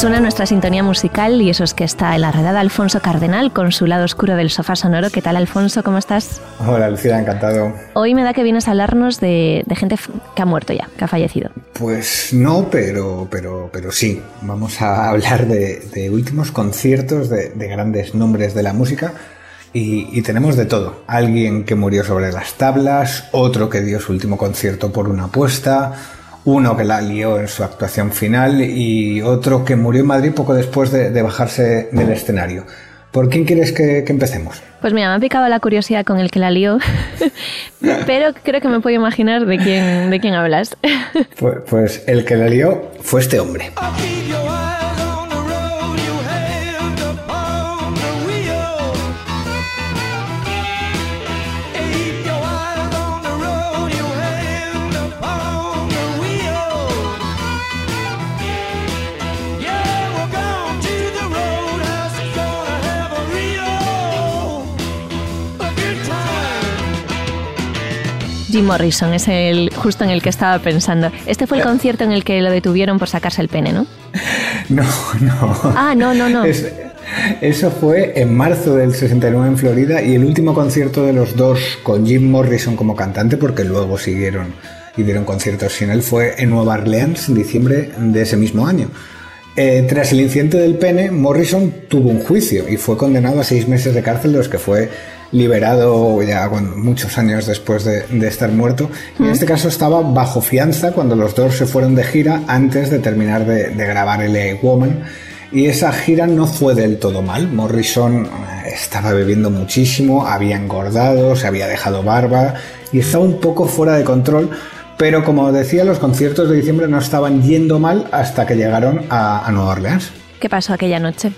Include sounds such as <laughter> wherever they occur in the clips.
Suena nuestra sintonía musical y eso es que está en la redada Alfonso Cardenal con su lado oscuro del sofá sonoro. ¿Qué tal, Alfonso? ¿Cómo estás? Hola, Lucía, encantado. Hoy me da que vienes a hablarnos de, gente que ha muerto ya, que ha fallecido. Pues no, pero, pero, pero sí. Vamos a <laughs> hablar de, últimos conciertos de, grandes nombres de la música. Y, y, tenemos de todo. Alguien que murió sobre las tablas, otro que dio su último concierto por una apuesta, uno que la lió en su actuación final y otro que murió en Madrid poco después de, bajarse del escenario. ¿Por quién quieres que, empecemos? Pues mira, me ha picado la curiosidad con el que la lió, <laughs> pero creo que me puedo imaginar de quién, de quién hablas. pues, pues el que la lió fue este hombre. Jim Morrison es el justo en el que estaba pensando. Este fue el concierto en el que lo detuvieron por sacarse el pene, ¿no? <laughs> No, no. Ah, no, no, no. eso fue en marzo del 69 en Florida y el último concierto de los dos con Jim Morrison como cantante, porque luego siguieron y dieron conciertos sin él, fue en Nueva Orleans en diciembre de ese mismo año. Eh, tras el incidente del pene, Morrison tuvo un juicio y fue condenado a seis meses de cárcel, de los que fue liberado ya muchos años después de, estar muerto. en este caso estaba bajo fianza cuando los dos se fueron de gira antes de terminar de, grabar el Woman. Y esa gira no fue del todo mal. Morrison eh, estaba bebiendo muchísimo, había engordado, se había dejado barba y estaba un poco fuera de control. Pero como decía, los conciertos de diciembre no estaban yendo mal hasta que llegaron a, a Nueva Orleans. ¿Qué pasó aquella noche?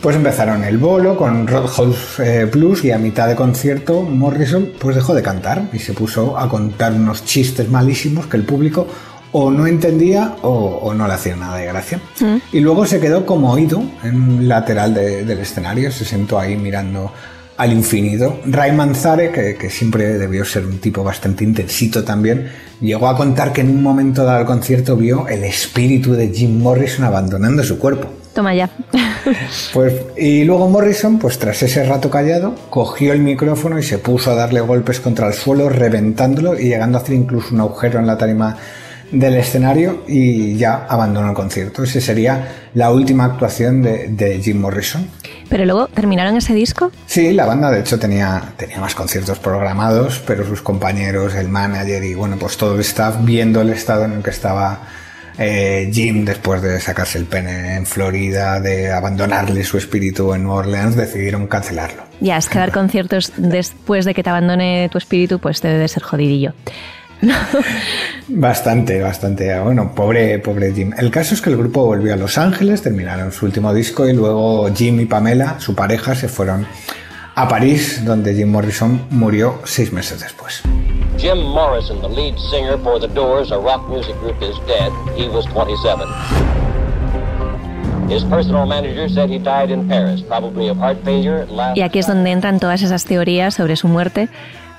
Pues empezaron el bolo con Roadhouse eh, Blues y a mitad de concierto Morrison pues dejó de cantar y se puso a contar unos chistes malísimos que el público o no entendía o, no le hacía nada de gracia. Mm. Y luego se quedó como oído en lateral del escenario, se sentó ahí mirando al infinito. Ray Manzare, que, que, siempre debió ser un tipo bastante intensito también, llegó a contar que en un momento dado del concierto vio el espíritu de Jim Morrison abandonando su cuerpo. Toma ya. <laughs> Pues, y luego Morrison, pues tras ese rato callado, cogió el micrófono y se puso a darle golpes contra el suelo, reventándolo y llegando a hacer incluso un agujero en la tarima del escenario y ya abandonó el concierto. Esa sería la última actuación de, Jim Morrison. ¿Pero luego terminaron ese disco? Sí, la banda de hecho tenía, tenía más conciertos programados, pero sus compañeros, el manager y bueno, pues todo el staff, viendo el estado en el que estaba eh, Jim, después de sacarse el pene en Florida, de abandonarle su espíritu en Nueva Orleans, decidieron cancelarlo. Ya, es que dar conciertos después de que te abandone tu espíritu, pues debe de ser jodidillo. <laughs> bastante, bastante. Bueno, pobre, pobre Jim. El caso es que el grupo volvió a Los Ángeles, terminaron su último disco y luego Jim y Pamela, su pareja, se fueron a París, donde Jim Morrison murió seis meses después. Jim Morrison, the lead singer for The Doors, a rock music group, is dead. He was 27. His personal manager said he died in Paris, probably of heart failure. Y aquí es donde entran todas esas teorías sobre su muerte,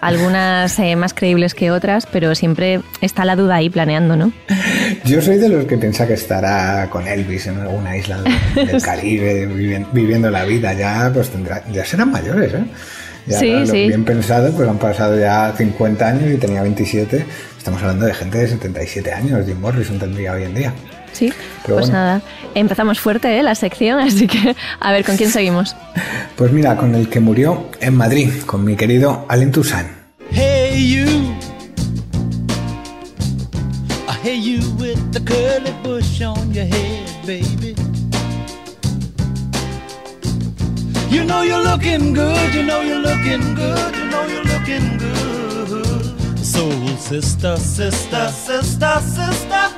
algunas eh, más creíbles que otras, pero siempre está la duda ahí planeando, ¿no? Yo soy de los que piensa que estará con Elvis en alguna isla del <laughs> Caribe, viviendo la vida, ya pues tendrá, ya serán mayores, ¿eh? Sí, sí. Bien pensado, pues han pasado ya 50 años y tenía 27. Estamos hablando de gente de 77 años. Jim Morrison tendría hoy en día. Sí, pues nada, empezamos fuerte ¿eh? la sección, <laughs> así que a ver, ¿con quién seguimos? <laughs> Pues mira, con el que murió en Madrid, con mi querido Allen Toussaint. Hey you, hey you with the curly bush on your head, baby. You know you're looking good, you know you're looking good, you know you're looking good. Soul sister, sister, sister, sister,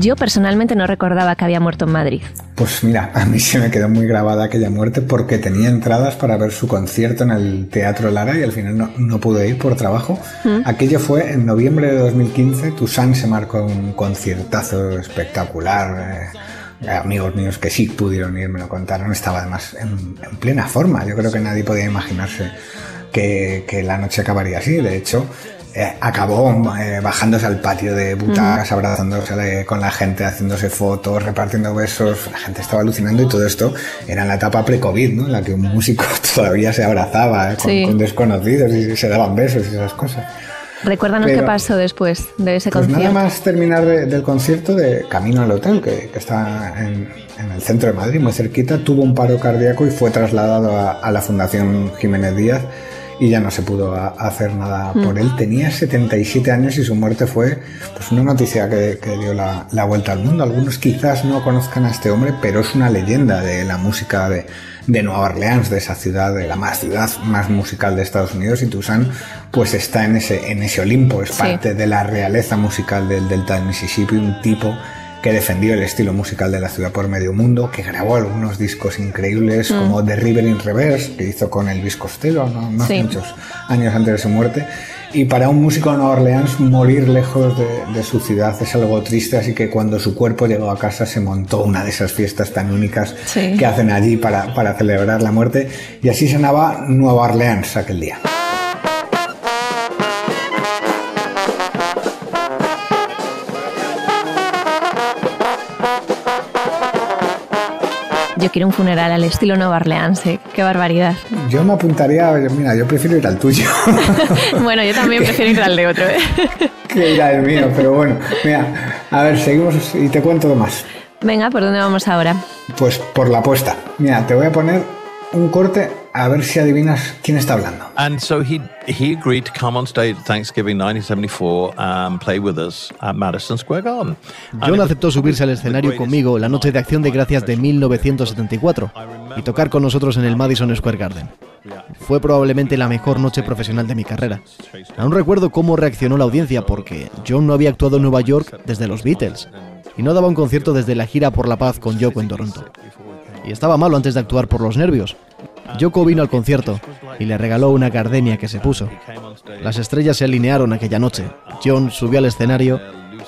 Yo personalmente no recordaba que había muerto en Madrid. Pues mira, a mí se me quedó muy grabada aquella muerte porque tenía entradas para ver su concierto en el Teatro Lara y al final no, no pude ir por trabajo. Mm. Aquello fue en noviembre de 2015, Tucson se marcó un conciertazo espectacular. Eh, amigos míos que sí pudieron ir me lo contaron, estaba además en, plena forma. Yo creo que nadie podía imaginarse que, que la noche acabaría así. De hecho, eh, acabó eh, bajándose al patio de butacas, abrazándose con la gente, haciéndose fotos, repartiendo besos. La gente estaba alucinando y todo esto era en la etapa pre-COVID, ¿no? En la que un músico <laughs> todavía se abrazaba eh, con, desconocidos y se daban besos y esas cosas. Recuérdanos qué pasó después de ese pues concierto. Nada más terminar del concierto de camino al hotel, que, está en, el centro de Madrid, muy cerquita, tuvo un paro cardíaco y fue trasladado a, a la Fundación Jiménez Díaz y ya no se pudo hacer nada por mm. él. Tenía 77 años y su muerte fue pues, una noticia que, dio la, vuelta al mundo. Algunos quizás no conozcan a este hombre, pero es una leyenda de la música de, Nueva Orleans, de esa ciudad, de la más ciudad más musical de Estados Unidos. Y Tucson pues está en ese, en ese Olimpo, es parte de la realeza musical del Delta del Mississippi, un tipo que defendió el estilo musical de la ciudad por medio mundo, que grabó algunos discos increíbles mm. como The River in Reverse, que hizo con Elvis Costello, no, muchos años antes de su muerte. Y para un músico de Nueva Orleans, morir lejos de, su ciudad es algo triste, así que cuando su cuerpo llegó a casa se montó una de esas fiestas tan únicas que hacen allí para, para celebrar la muerte. Y así sonaba Nueva Orleans aquel día. Yo quiero un funeral al estilo Nueva Orleans, ¿eh? qué barbaridad. Yo me apuntaría, mira, yo prefiero ir al tuyo. <laughs> bueno, yo también prefiero ir al de otro. ¿eh? <laughs> que ir al mío, pero bueno, mira, a ver, seguimos y te cuento más. Venga, ¿por dónde vamos ahora? Pues por la apuesta. Mira, te voy a poner un corte a ver si adivinas quién está hablando. And so he he agreed to come on stage at Thanksgiving 1974 and play with us at Madison Square Garden. John aceptó subirse al escenario conmigo la noche de Acción de Gracias de 1974 y tocar con nosotros en el Madison Square Garden. Fue probablemente la mejor noche profesional de mi carrera. Aún recuerdo cómo reaccionó la audiencia porque John no había actuado en Nueva York desde los Beatles y no daba un concierto desde la gira por la paz con Yoko en Toronto. Y estaba malo antes de actuar por los nervios. Yoko vino al concierto y le regaló una gardenia que se puso. Las estrellas se alinearon aquella noche. John subió al escenario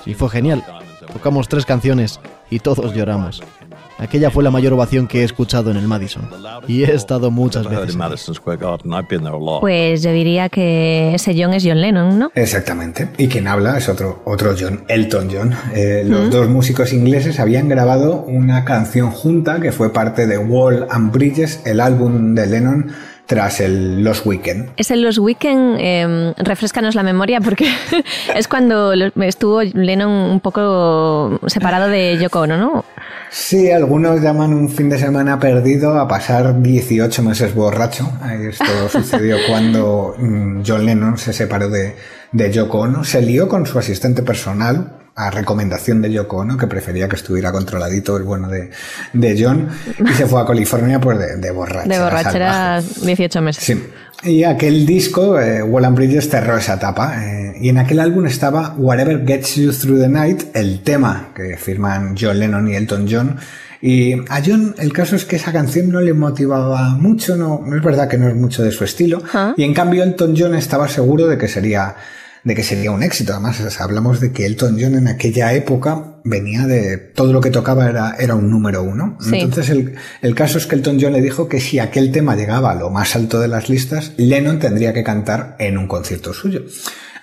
y fue genial. Tocamos tres canciones y todos lloramos. Aquella fue la mayor ovación que he escuchado en el Madison. Y he estado muchas veces. Pues yo diría que ese John es John Lennon, ¿no? Exactamente. Y quien habla es otro, otro John, Elton John. Eh, los dos músicos ingleses habían grabado una canción junta que fue parte de Wall and Bridges, el álbum de Lennon tras el Los Weekend. Es el Los Weekend, eh, refrescanos la memoria porque <laughs> es cuando estuvo Lennon un poco separado de Yoko Ono, ¿no? Sí, algunos llaman un fin de semana perdido a pasar 18 meses borracho. Esto <laughs> sucedió cuando mm, John Lennon se separó de, de Yoko Ono, se lió con su asistente personal, a recomendación de Yoko Ono, que prefería que estuviera controladito el bueno de, de John, y se fue a California pues de, de borrachera. De borrachera 18 meses. Sí. Y aquel disco, eh, Wall Bridges, cerró esa etapa. Eh, y en aquel álbum estaba Whatever Gets You Through the Night, el tema que firman John Lennon y Elton John. Y a John el caso es que esa canción no le motivaba mucho, no, no es verdad que no es mucho de su estilo. Y en cambio Elton John estaba seguro de que sería de que sería un éxito. Además, hablamos de que Elton John en aquella época venía de todo lo que tocaba era, era un número uno. Entonces, el, el, caso es que Elton John le dijo que si aquel tema llegaba a lo más alto de las listas, Lennon tendría que cantar en un concierto suyo.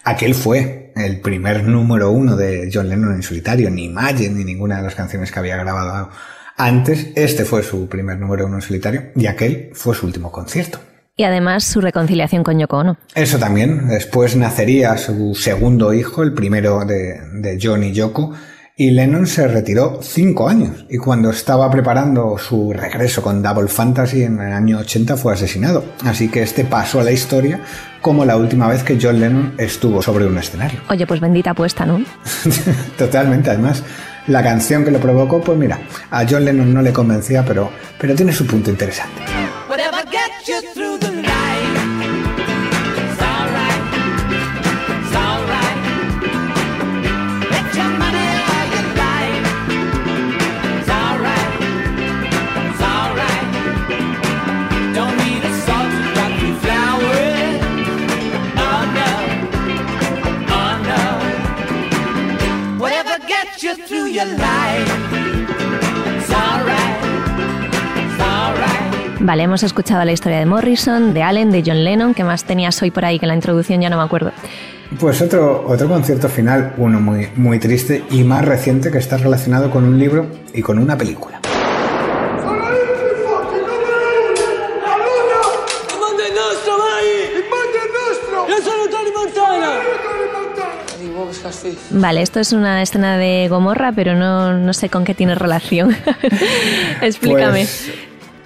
Aquel fue el primer número uno de John Lennon en solitario, ni Imagine, ni ninguna de las canciones que había grabado antes. Este fue su primer número uno en solitario y aquel fue su último concierto. Y además su reconciliación con Yoko Ono. Eso también. Después nacería su segundo hijo, el primero de, de John y Yoko, y Lennon se retiró cinco años y cuando estaba preparando su regreso con Double Fantasy en el año 80 fue asesinado. Así que este pasó a la historia como la última vez que John Lennon estuvo sobre un escenario. Oye, pues bendita apuesta, ¿no? <laughs> Totalmente, además la canción que lo provocó, pues mira, a John Lennon no le convencía, pero, pero tiene su punto interesante. Vale, hemos escuchado la historia de Morrison, de Allen, de John Lennon, ¿qué más tenías hoy por ahí que la introducción ya no me acuerdo? Pues otro, otro concierto final, uno muy, muy triste y más reciente que está relacionado con un libro y con una película. Vale, esto es una escena de Gomorra, pero no, no sé con qué tiene relación. <laughs> Explícame. Pues,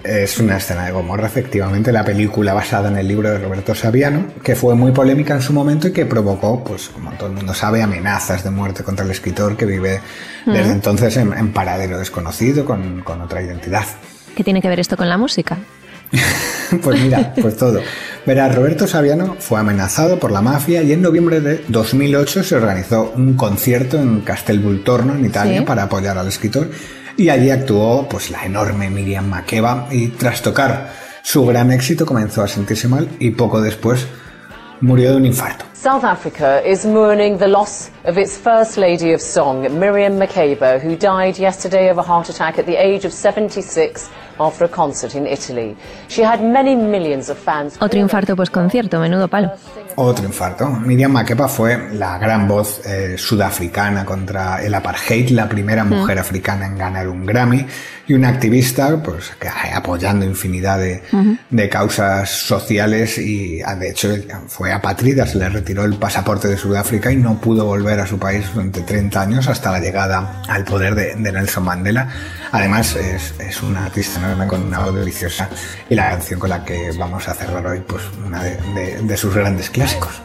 es una escena de Gomorra, efectivamente, la película basada en el libro de Roberto Saviano, que fue muy polémica en su momento y que provocó, pues como todo el mundo sabe, amenazas de muerte contra el escritor que vive desde entonces en, paradero desconocido, con, con otra identidad. ¿Qué tiene que ver esto con la música? <laughs> pues mira, pues todo. Verá, Roberto Saviano fue amenazado por la mafia y en noviembre de 2008 se organizó un concierto en Castelvolturno, en Italia, para apoyar al escritor y allí actuó pues la enorme Miriam Makeba y tras tocar su gran éxito comenzó a sentirse mal y poco después murió de un infarto. South Africa is mourning the loss of its First Lady of Song, Miriam Makeba, who died yesterday of a heart attack at the age of 76 after a concert in Italy. She had many millions of fans. Otro infarto pues concierto, menudo palo. Otro infarto. Miriam Makeba fue la gran voz eh, sudafricana contra el apartheid, la primera mm. mujer africana en ganar un Grammy y una activista pues que apoyando infinidad de, de causas sociales y ah, de hecho fue apatrida, se le retiró el pasaporte de Sudáfrica y no pudo volver a su país durante 30 años hasta la llegada al poder de, Nelson Mandela. Además es, es una artista con una voz deliciosa y la canción con la que vamos a cerrar hoy pues una de sus grandes clásicos.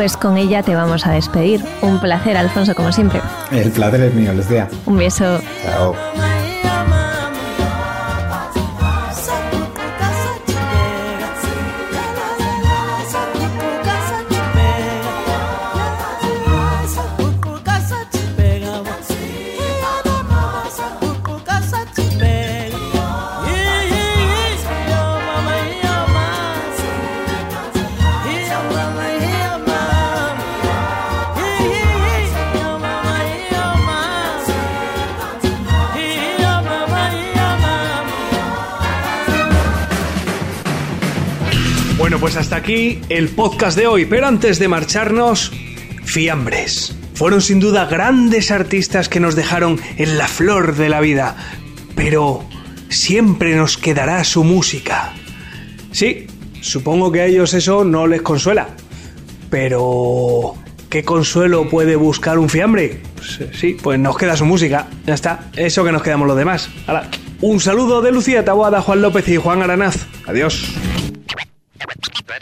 Pues con ella te vamos a despedir. Un placer, Alfonso, como siempre. El placer es mío, Lucía. Un beso. Chao. Pues hasta aquí el podcast de hoy, pero antes de marcharnos, fiambres. Fueron sin duda grandes artistas que nos dejaron en la flor de la vida, pero siempre nos quedará su música. Sí, supongo que a ellos eso no les consuela, pero ¿qué consuelo puede buscar un fiambre? Pues, eh, sí, pues nos queda su música, ya está, eso que nos quedamos los demás. un saludo de Lucía Taboada, Juan López y Juan Aranaz. Adiós.